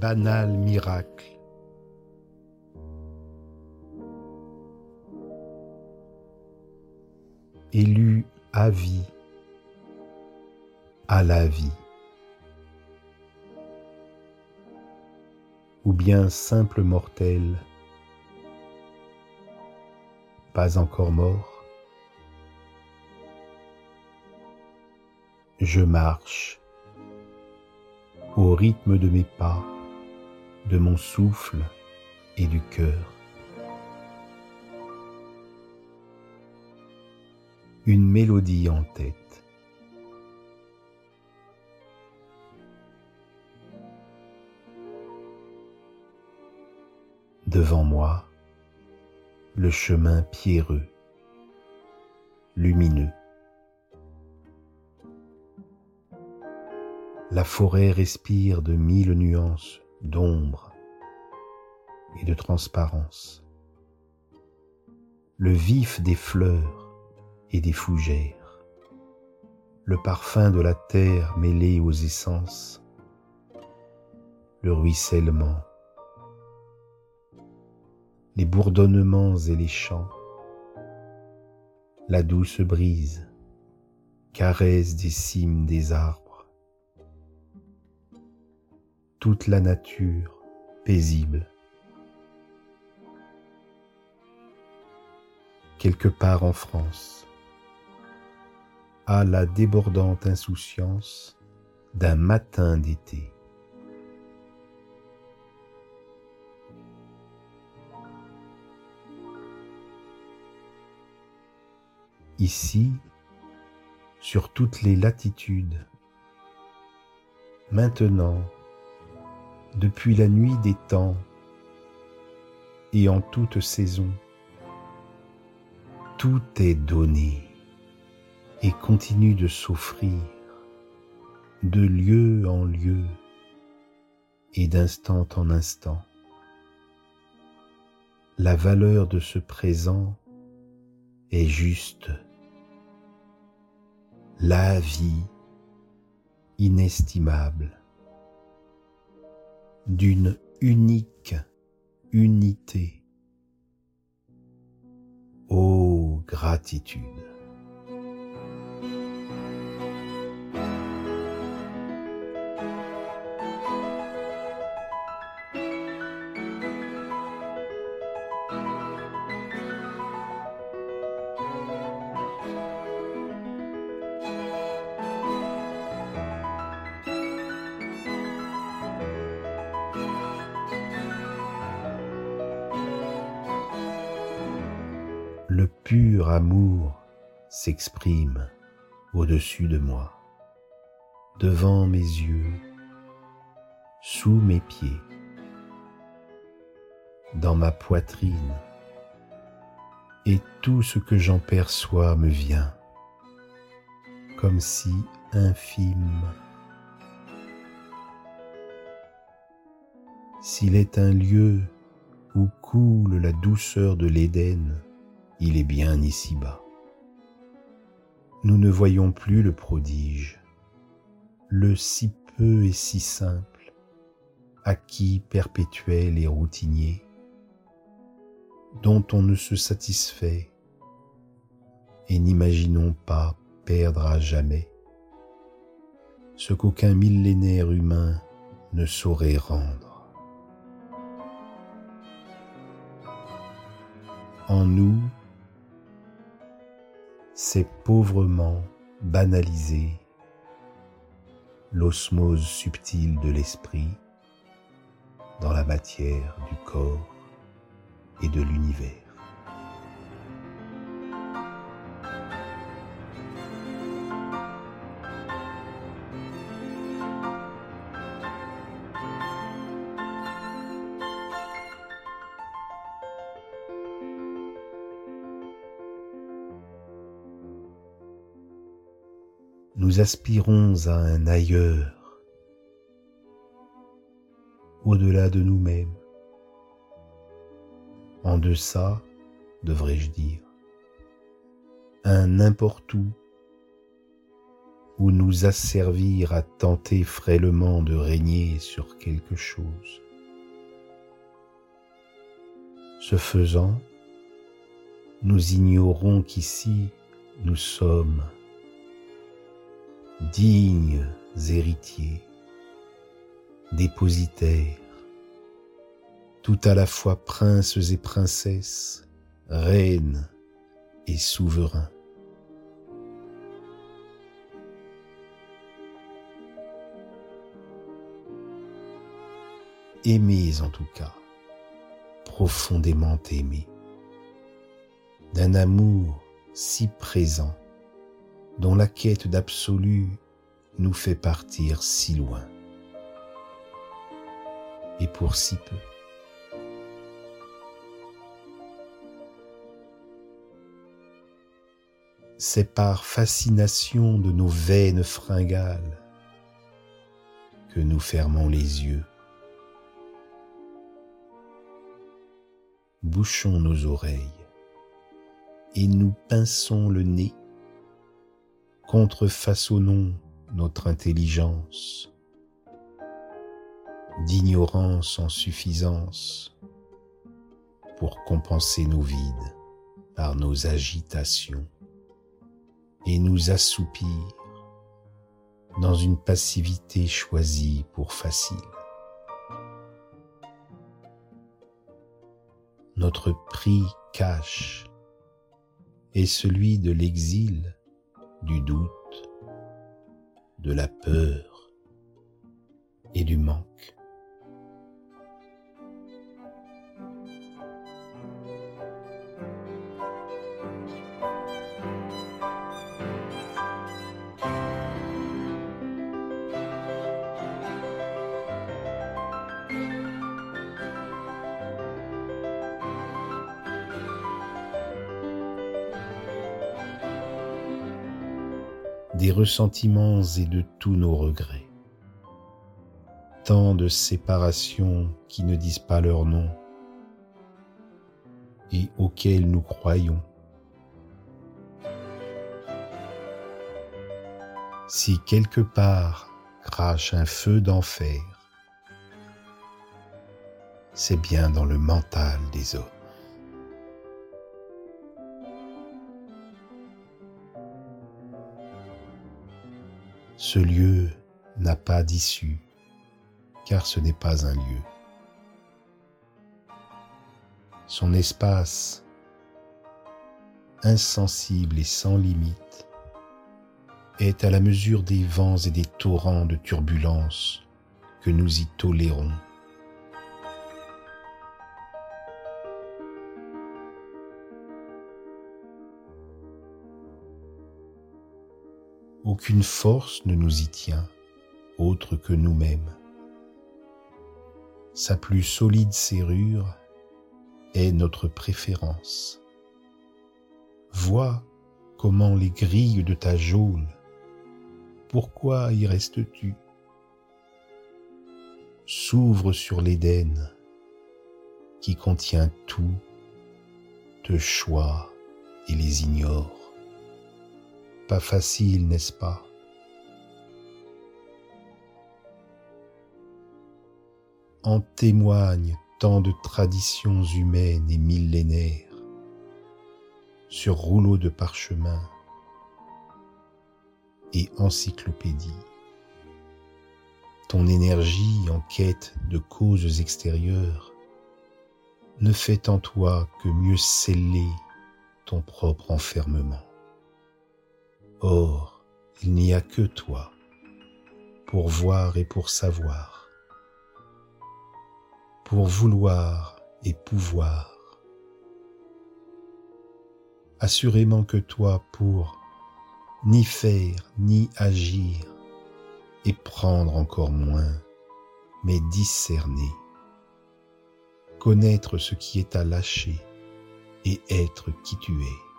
banal miracle. Élu à vie, à la vie. Ou bien simple mortel, pas encore mort. Je marche au rythme de mes pas, de mon souffle et du cœur. Une mélodie en tête. Devant moi, le chemin pierreux, lumineux. La forêt respire de mille nuances d'ombre et de transparence. Le vif des fleurs et des fougères, le parfum de la terre mêlé aux essences, le ruissellement, les bourdonnements et les chants, la douce brise, caresse des cimes des arbres, toute la nature paisible. Quelque part en France, à la débordante insouciance d'un matin d'été. Ici, sur toutes les latitudes, maintenant depuis la nuit des temps et en toute saison. Tout est donné et continue de s'offrir de lieu en lieu et d'instant en instant. La valeur de ce présent est juste. La vie inestimable d'une unique unité. Ô gratitude. Pur amour s'exprime au-dessus de moi, devant mes yeux, sous mes pieds, dans ma poitrine, et tout ce que j'en perçois me vient, comme si infime. S'il est un lieu où coule la douceur de l'Éden, il est bien ici-bas. Nous ne voyons plus le prodige, le si peu et si simple, acquis perpétuel et routinier, dont on ne se satisfait et n'imaginons pas perdre à jamais ce qu'aucun millénaire humain ne saurait rendre. En nous, c'est pauvrement banalisé l'osmose subtile de l'esprit dans la matière du corps et de l'univers. Nous aspirons à un ailleurs, au-delà de nous-mêmes, en deçà, devrais-je dire, un n'importe où, ou nous asservir à tenter frêlement de régner sur quelque chose. Ce faisant, nous ignorons qu'ici nous sommes dignes héritiers, dépositaires, tout à la fois princes et princesses, reines et souverains. Aimés en tout cas, profondément aimés, d'un amour si présent, dont la quête d'absolu nous fait partir si loin. Et pour si peu. C'est par fascination de nos veines fringales que nous fermons les yeux. Bouchons nos oreilles et nous pinçons le nez, contrefaçonnons notre intelligence, d'ignorance en suffisance pour compenser nos vides par nos agitations et nous assoupir dans une passivité choisie pour facile. Notre prix cache est celui de l'exil, du doute, de la peur et du manque. Des ressentiments et de tous nos regrets. Tant de séparations qui ne disent pas leur nom et auxquelles nous croyons. Si quelque part crache un feu d'enfer, c'est bien dans le mental des hommes. Ce lieu n'a pas d'issue, car ce n'est pas un lieu. Son espace, insensible et sans limite, est à la mesure des vents et des torrents de turbulence que nous y tolérons Aucune force ne nous y tient autre que nous-mêmes. Sa plus solide serrure est notre préférence. Vois comment les grilles de ta geôle, pourquoi y restes-tu? S'ouvrent sur l'Éden qui contient tout, te choix et les ignore facile, n'est-ce pas? En témoignent tant de traditions humaines et millénaires sur rouleaux de parchemin et encyclopédie. Ton énergie en quête de causes extérieures ne fait en toi que mieux sceller ton propre enfermement. Or, il n'y a que toi pour voir et pour savoir, pour vouloir et pouvoir. Assurément que toi pour ni faire ni agir et prendre encore moins, mais discerner, connaître ce qui est à lâcher et être qui tu es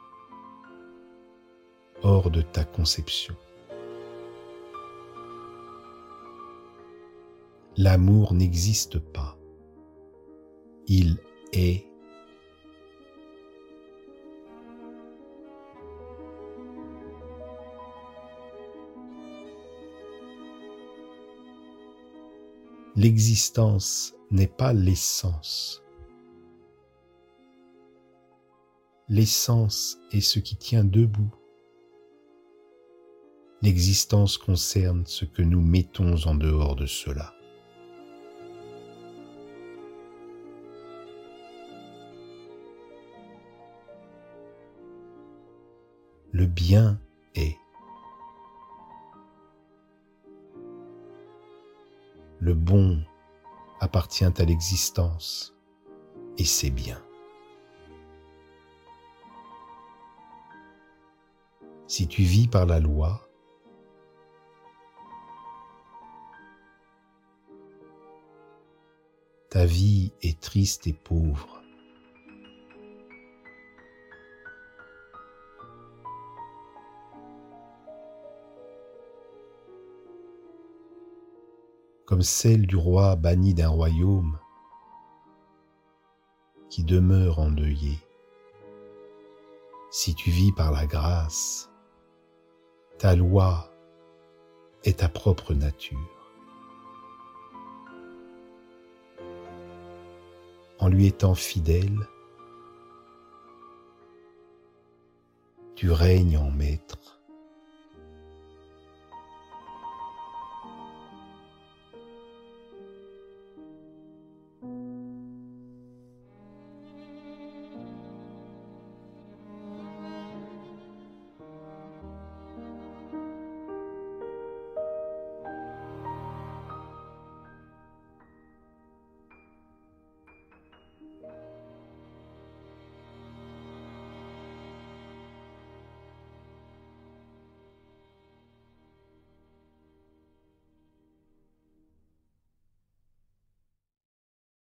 hors de ta conception. L'amour n'existe pas. Il est. L'existence n'est pas l'essence. L'essence est ce qui tient debout L'existence concerne ce que nous mettons en dehors de cela. Le bien est. Le bon appartient à l'existence et c'est bien. Si tu vis par la loi, ta vie est triste et pauvre. comme celle du roi banni d'un royaume qui demeure endeuillé. Si tu vis par la grâce, ta loi est ta propre nature. En lui étant fidèle, tu règnes en maître.